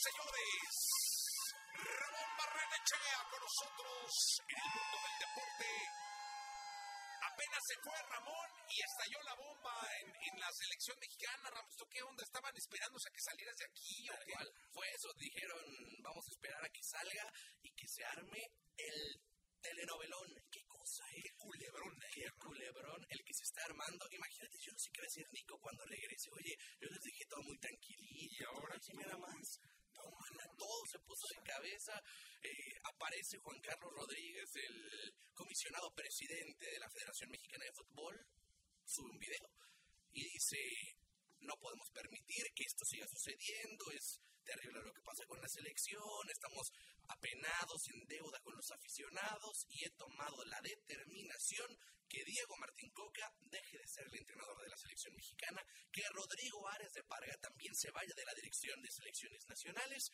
señores. Ramón Barrenechea con nosotros en el mundo del deporte. Apenas se fue Ramón y estalló la bomba en, en la selección mexicana. Ramón, ¿tú qué onda? ¿Estaban esperándose a que salieras de aquí o qué? Fue eso, dijeron, vamos a esperar a que salga y que se arme el telenovelón. ¿Qué cosa, eh? Qué culebrón, Qué culebrón el que se está armando. Imagínate, yo no sé qué va a decir Nico cuando regrese. Oye, yo les dije todo muy tranquilito. Y ahora Sí, nada más. Todo se puso de cabeza. Eh, aparece Juan Carlos Rodríguez, el comisionado presidente de la Federación Mexicana de Fútbol, sube un video y dice, no podemos permitir que esto siga sucediendo, es terrible lo que pasa con la selección, estamos apenados, en deuda con los aficionados y he tomado la determinación que Diego Martín Coca deje de ser el entrenador de la selección mexicana, que Rodrigo Ares de Parga también se vaya de la dirección de selecciones nacionales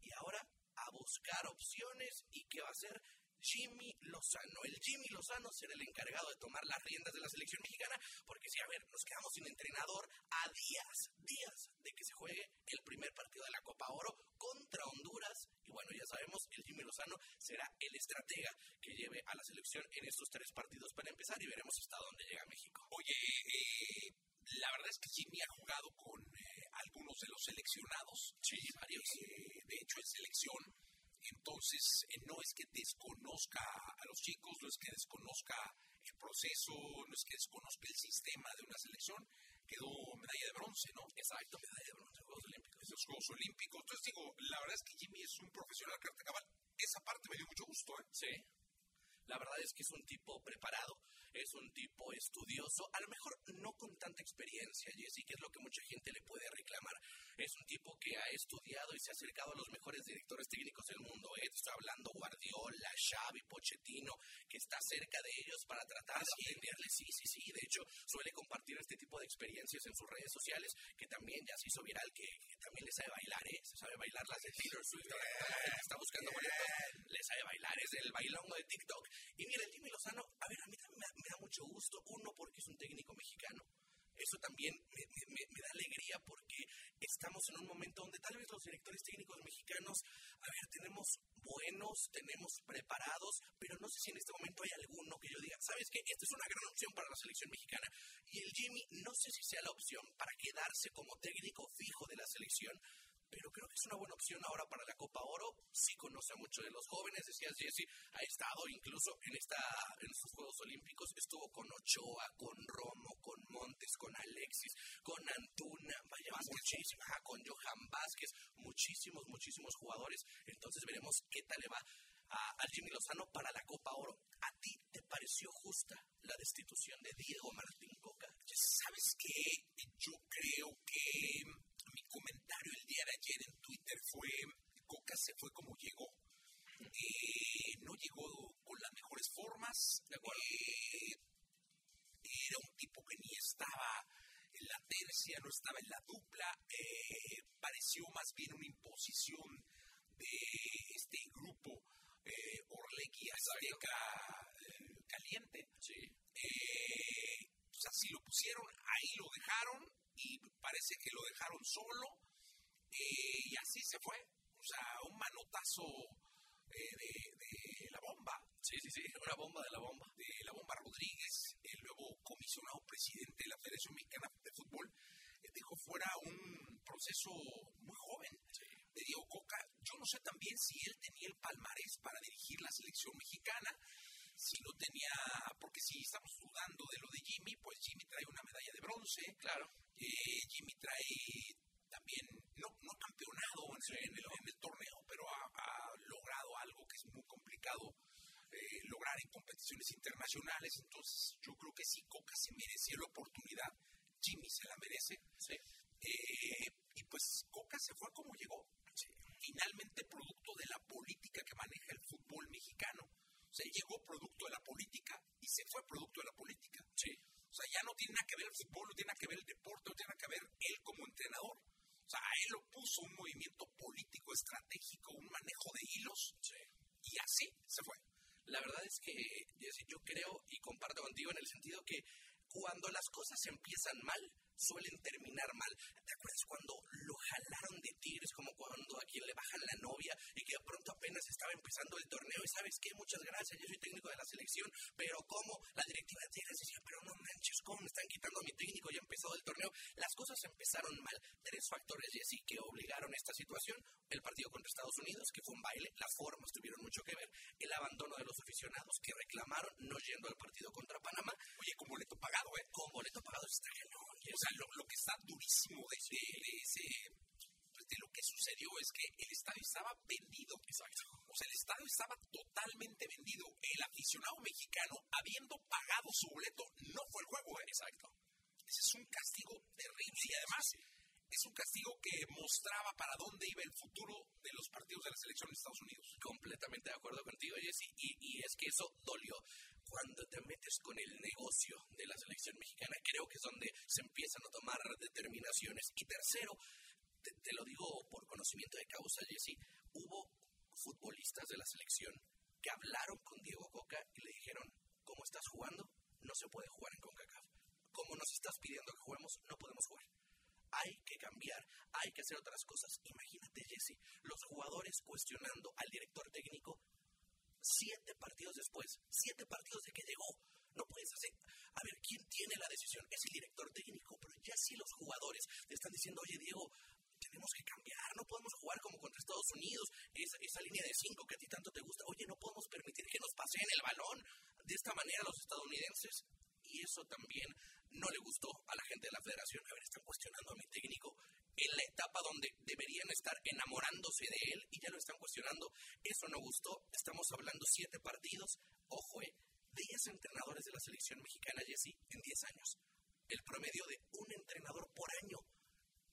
y ahora a buscar opciones y que va a ser Jimmy Lozano. El Jimmy Lozano será el encargado de tomar las riendas de la selección mexicana, porque si, a ver, nos quedamos sin entrenador a días, días de que se juegue el primer partido de la Copa Oro contra Honduras. Y bueno, ya sabemos, el Jimmy Lozano será el estratega que lleve a la selección en estos tres partidos para empezar y veremos hasta dónde llega México. Oye, eh, la verdad es que Jimmy ha jugado con eh, algunos de los seleccionados. Sí, varios. Eh, de hecho, en selección. Entonces, eh, no es que desconozca a los chicos, no es que desconozca el proceso, no es que desconozca el sistema de una selección. Quedó medalla de bronce, ¿no? Exacto, medalla de bronce Juegos Olímpicos. En los Juegos Olímpicos. Entonces, digo, la verdad es que Jimmy es un profesional carta cabal. Esa parte me dio mucho gusto, ¿eh? Sí. La verdad es que es un tipo preparado, es un tipo estudioso, a lo mejor no con tanta experiencia, Jesse, que es lo que mucha gente le puede reclamar. Es un tipo que ha estudiado y se ha acercado a los mejores directores técnicos del mundo. ¿eh? Estoy hablando Guardiola, Xavi, Pochettino, que está cerca de ellos para tratar de aprenderle. Sí, sí, sí. De hecho, suele compartir este tipo de experiencias en sus redes sociales, que también ya se hizo viral, que, que también le sabe bailar, ¿eh? Se sabe bailar las de Taylor Swift. Ahora que está buscando boletos, le sabe bailar, es el bailongo de TikTok. Y mira, el Jimmy Lozano, a ver, a mí también me, me da mucho gusto, uno, porque es un técnico mexicano. Eso también me, da alegría porque estamos en un momento donde tal vez los directores técnicos mexicanos, a ver, tenemos buenos, tenemos preparados, pero no sé si en este momento hay alguno que yo diga, ¿sabes qué? Esta es una gran opción para la selección mexicana. Y el Jimmy, no sé si sea la opción para quedarse como técnico fijo de la selección, pero creo que es una buena opción ahora para la Copa Oro. Sí conoce a muchos de los jóvenes, decías Jesse, ha estado incluso en esta en estos Juegos Olímpicos, estuvo con Ochoa, con Romo, Montes, con Alexis, con Antuna, vaya muchísimo, ajá, con Johan Vázquez, muchísimos, muchísimos jugadores. Entonces veremos qué tal le va a, a Jimmy Lozano para la Copa Oro. ¿A ti te pareció justa la destitución de Diego Martín Coca? ¿Sabes qué? Yo creo que mi comentario el día de ayer en Twitter fue, Coca se fue como llegó. Eh, no llegó con las mejores formas. Eh, era un tipo que ni estaba en la tercia, no estaba en la dupla. Eh, pareció más bien una imposición de este grupo eh, Orlegui Azteca eh, Caliente. Sí. o sea, si lo pusieron, ahí lo dejaron y parece que lo dejaron solo eh, y así se fue. O sea, un manotazo eh, de, de, la bomba. Sí, sí, sí, una bomba de la bomba. De la bomba Rodríguez, el nuevo comisionado presidente de la Federación Mexicana de Fútbol, eh, dejó fuera un proceso muy joven de Diego Coca. Yo no sé también si él tenía el palmarés para dirigir la selección mexicana si no tenía, porque si estamos dudando de lo de Jimmy, pues Jimmy trae una medalla de bronce, claro. Eh, Jimmy trae también, no, no campeonado en, sí, en, el, en, el, torneo, pero ha, ha, logrado algo que es muy complicado lograr en competiciones internacionales. Entonces, yo creo que sí, Coca se merecía la oportunidad, Jimmy se la merece. Sí. Eh, y pues Coca se fue como llegó. Sí. Finalmente, producto de la política que maneja el fútbol mexicano. O sea, llegó producto de la política y se fue producto de la política. Sí. O sea, ya no tiene nada que ver el fútbol, no tiene nada que ver el deporte, no tiene nada que ver él como entrenador. O sea, a él lo puso un movimiento político estratégico, un manejo de hilos, sí. y así se fue. La verdad es que, Jesse, yo creo y comparto contigo en el sentido que cuando las cosas empiezan mal, suelen terminar mal. ¿Te acuerdas cuando lo jalaron de Tigres, como cuando a quien le bajan la novia y que de pronto apenas estaba empezando el torneo y sabes qué, muchas gracias, yo soy técnico de la selección, pero como la directiva de Tigres decía, pero no manches, ¿cómo me están quitando a mi técnico? Ya empezó el torneo. Las cosas empezaron mal. Tres factores, Jesse, que obligaron esta situación. El partido contra Estados Unidos, que fue un baile, las formas tuvieron mucho que ver, el abandono de los aficionados que reclamaron no yendo al partido contra Panamá. Oye, con boleto pagado, ¿eh? Con boleto pagado está cañón. O sea, lo, que está durísimo de, ese, pues, de lo que sucedió es que el estadio estaba vendido. Exacto. O sea, el estadio estaba totalmente vendido. El aficionado mexicano, habiendo pagado su boleto, no fue el juego, ¿eh? Exacto. Ese es un castigo terrible y además es un castigo que mostraba para dónde iba el futuro de los partidos de la selección de Estados Unidos. Completamente de acuerdo contigo, Jesse, y, y es que eso dolió cuando te metes con el negocio de la selección mexicana, creo que es donde se empiezan a tomar determinaciones. Y tercero, te, lo digo por conocimiento de causa, Jesse, hubo futbolistas de la selección que hablaron con Diego Coca y le dijeron, ¿cómo estás jugando? No se puede jugar en CONCACAF. Como nos estás pidiendo que juguemos, no podemos jugar. Hay que cambiar, hay que hacer otras cosas. Imagínate, Jesse, los jugadores cuestionando al director técnico siete partidos después, siete partidos de que llegó. No puedes hacer. A ver, ¿quién tiene la decisión? Es el director técnico, pero ya si los jugadores te están diciendo, oye, Diego, tenemos que cambiar, no podemos jugar como contra Estados Unidos, esa, esa línea de cinco que a ti tanto te gusta, oye, no podemos permitir que nos pasen el balón de esta manera los estadounidenses. Y eso también no le gustó a la gente de la federación. A ver, están cuestionando a mi técnico en la etapa donde deberían estar enamorándose de él y ya lo están cuestionando. Eso no gustó. Estamos hablando siete partidos. Ojo, eh, 10 entrenadores de la selección mexicana, Jesse, en 10 años. El promedio de un entrenador por año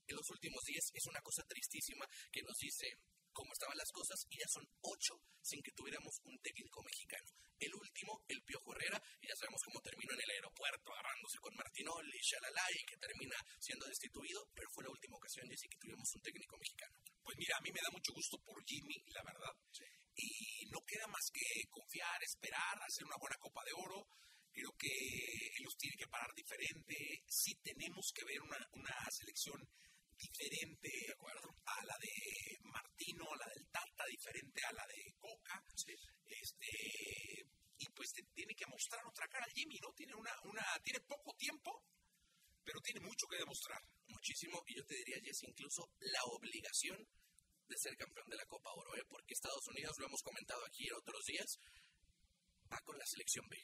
en los últimos 10 es una cosa tristísima que nos dice cómo estaban las cosas y ya son ocho sin que tuviéramos un técnico mexicano. El último, el Piojo Herrera, y ya sabemos cómo terminó en el aeropuerto agarrándose con Martinoli, Shalala, y que termina siendo destituido, pero fue la última ocasión, Jesse, que tuvimos un técnico mexicano. Pues mira, a mí me da mucho gusto por Jimmy, la verdad. Y no queda más que confiar, esperar, hacer una buena Copa de Oro. Creo que ellos tienen que parar diferente. Sí tenemos que ver una, una selección diferente de acuerdo. a la de Martino, a la del Tata, diferente a la de Coca. Este, y pues tiene que mostrar otra cara al Jimmy, ¿no? Tiene, una, una, tiene poco tiempo, pero tiene mucho que demostrar. Muchísimo, y yo te diría, Jess, incluso la obligación de ser campeón de la Copa Oro, ¿eh? porque Estados Unidos, lo hemos comentado aquí en otros días, va con la selección B.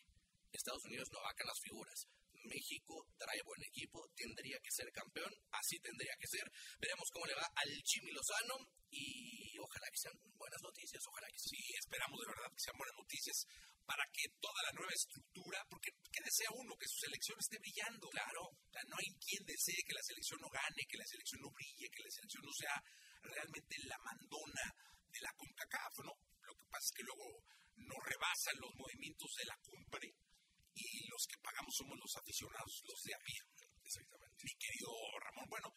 Estados Unidos no va con las figuras. México trae buen equipo, tendría que ser campeón, así tendría que ser. Veremos cómo le va al Jimmy Lozano y ojalá que sean buenas noticias, ojalá que sí, esperamos de verdad que sean buenas noticias para que toda la nueva estructura, porque ¿qué desea uno? Que su selección esté brillando. Claro, no hay quien desee que la selección no gane, que la selección no brille, que la selección no sea realmente la mandona de la CONCACAF, ¿no? Lo que pasa es que luego no rebasan los movimientos de la cumbre y los que pagamos somos los aficionados, los de a pie. Exactamente. Mi querido Ramón, bueno.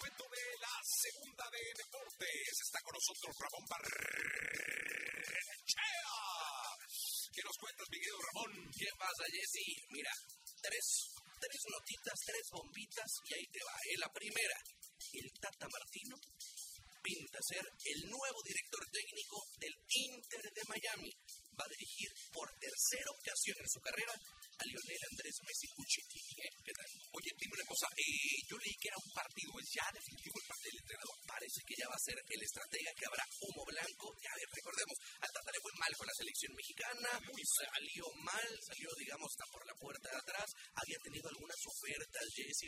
Cuento de la segunda de deportes está con nosotros Ramón Barrechea. ¿Qué nos cuentas, mi querido Ramón? ¿Qué pasa, Jesse? Mira, tres, tres notitas, tres bombitas y ahí te va. ¿eh? La primera, el Tata Martino pinta ser el nuevo director técnico del Inter de Miami. Va a dirigir por tercera ocasión en su carrera a Lionel Andrés Messi Cuchetti. ¿Eh? ¿Qué tal? Oye, dime una cosa, eh, yo leí que era un partido ya definitivo el parte del entrenador. Parece que ya va a ser el estratega que habrá humo blanco. Ya recordemos, al Tata le fue mal con la selección mexicana, salió mal, salió, digamos, hasta por la puerta de atrás. Había tenido algunas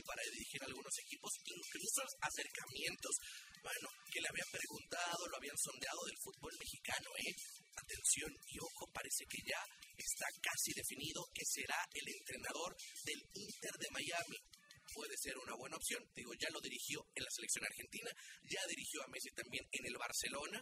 para dirigir algunos equipos, incluso acercamientos. Bueno, que le habían preguntado, lo habían sondeado del fútbol mexicano, ¿eh? Atención y ojo, parece que ya está casi definido que será el entrenador del Inter de Miami. Puede ser una buena opción, digo, ya lo dirigió en la selección argentina, ya dirigió a Messi también en el Barcelona,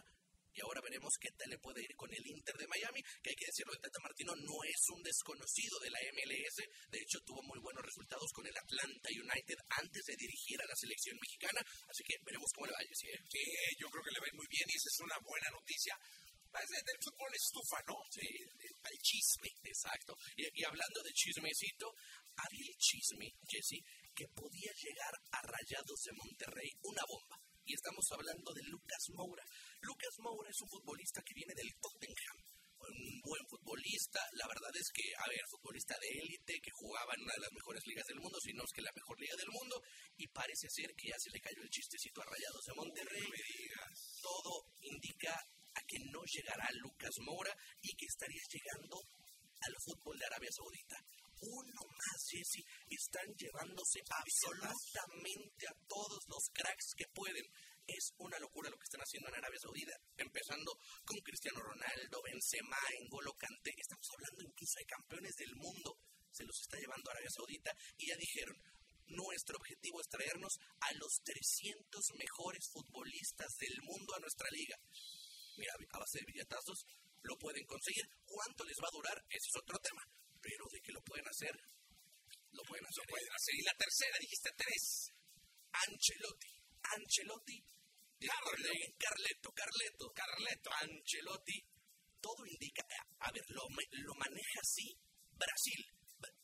y ahora veremos qué tal le puede ir con el Inter de Miami, que hay que decirlo, el Tata Martino no es un desconocido de la MLS, de hecho tuvo muy buenos resultados con el Atlanta United antes de dirigir a la selección mexicana, así que veremos cómo le va a decir. Sí, yo creo que le va muy bien y esa es una buena noticia del fútbol estufa, ¿no? Sí, el chisme, exacto. Y, y, hablando de chismecito, había el chisme, Jesse, que podía llegar a Rayados de Monterrey una bomba. Y estamos hablando de Lucas Moura. Lucas Moura es un futbolista que viene del Tottenham un buen futbolista, la verdad es que, a ver, futbolista de élite que jugaba en una de las mejores ligas del mundo, si no es que la mejor liga del mundo, y parece ser que ya se le cayó el chistecito a Rayados de Monterrey. Todo indica a que no llegará Lucas Moura y que estaría llegando al fútbol de Arabia Saudita. Uno más, Jesse, están llevándose absolutamente a todos los cracks que pueden. Es una locura lo que están haciendo en Arabia Saudita, empezando con Cristiano Ronaldo, Benzema, N'Golo Kanté. Estamos hablando incluso de campeones del mundo. Se los está llevando a Arabia Saudita y ya dijeron, nuestro objetivo es traernos a los 300 mejores futbolistas del mundo a nuestra liga. Mira, a base de billetazos lo pueden conseguir. ¿Cuánto les va a durar? Ese es otro tema. Pero de que lo pueden hacer, lo pueden hacer. Lo pueden hacer. Y la tercera, dijiste tres. Ancelotti. Ancelotti. Carleto, Carleto, Carleto, Ancelotti. Todo indica, a ver, lo, lo maneja así Brasil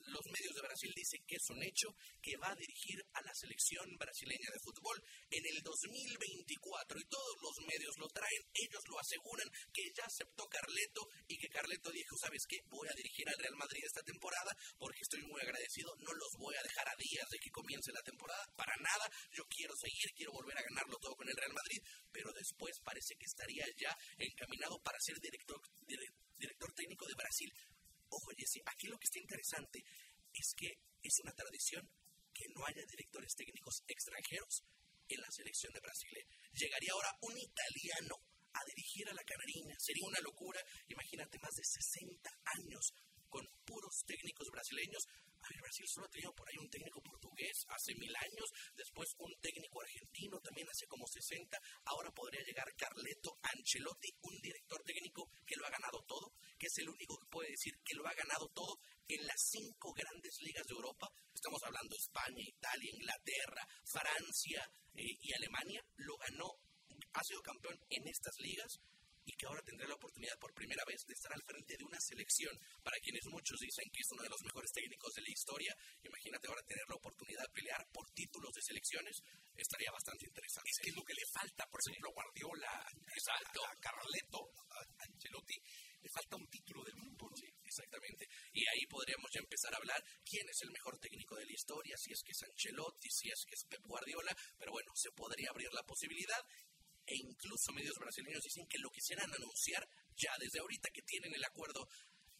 los medios de Brasil dicen que es un hecho que va a dirigir a la selección brasileña de fútbol en el 2024 y todos los medios lo traen, ellos lo aseguran que ya aceptó Carleto y que Carleto dijo, ¿sabes qué? Voy a dirigir al Real Madrid esta temporada porque estoy muy agradecido, no los voy a dejar a días de que comience la temporada, para nada, yo quiero seguir, quiero volver a ganarlo todo con el Real Madrid, pero después parece que estaría ya encaminado para ser director, director técnico de Brasil. Ojo, Jesse, aquí lo que está interesante es que es una tradición que no haya directores técnicos extranjeros en la selección de Brasil. ¿eh? Llegaría ahora un italiano a dirigir a la Canarina. Sería una locura. Imagínate, más de 60 años con puros técnicos brasileños. Brasil solo ha tenido por ahí un técnico portugués hace mil años, después un técnico argentino también hace como 60. Ahora podría llegar Carleto Ancelotti, un director técnico que lo ha ganado todo, que es el único que puede decir que lo ha ganado todo en las cinco grandes ligas de Europa. Estamos hablando de España, Italia, Inglaterra, Francia eh, y Alemania. Lo ganó, ha sido campeón en estas ligas y que ahora tendrá la oportunidad por primera vez de estar al frente de una selección para quienes muchos dicen que es uno de los mejores técnicos de la historia. Imagínate ahora tener la oportunidad de pelear por títulos de selecciones, estaría bastante interesante. Es que es lo que le falta, por ejemplo, a Guardiola, Exacto. a Carleto, a Ancelotti, le falta un título del mundo. Sí, exactamente. Y ahí podríamos ya empezar a hablar quién es el mejor técnico de la historia, si es que es Ancelotti, si es que es Pep Guardiola, pero bueno, se podría abrir la posibilidad e incluso medios brasileños dicen que lo quisieran anunciar ya desde ahorita que tienen el acuerdo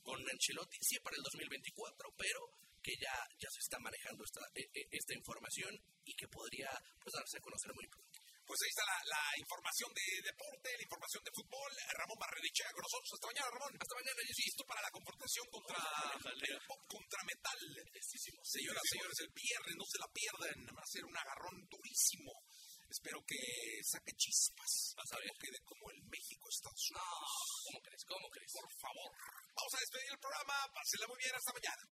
con Ancelotti, sí para el 2024, pero que ya, ya se está manejando esta, e, e, esta información y que podría pues, darse a conocer muy pronto. Pues ahí está la, información de deporte, la información de fútbol. Ramón Barrerichea con nosotros. Hasta mañana, Ramón. Hasta mañana, y listo para la confrontación contra el pop contra metal. Señoras y señores, el viernes no se la pierdan. Va a ser un agarrón durísimo. Espero que saque chispas. Vas a ver. que quede como el México Estados Unidos. ¿Cómo crees? ¿Cómo crees? Por favor. Vamos a despedir el programa. Pásenla muy bien. Hasta mañana.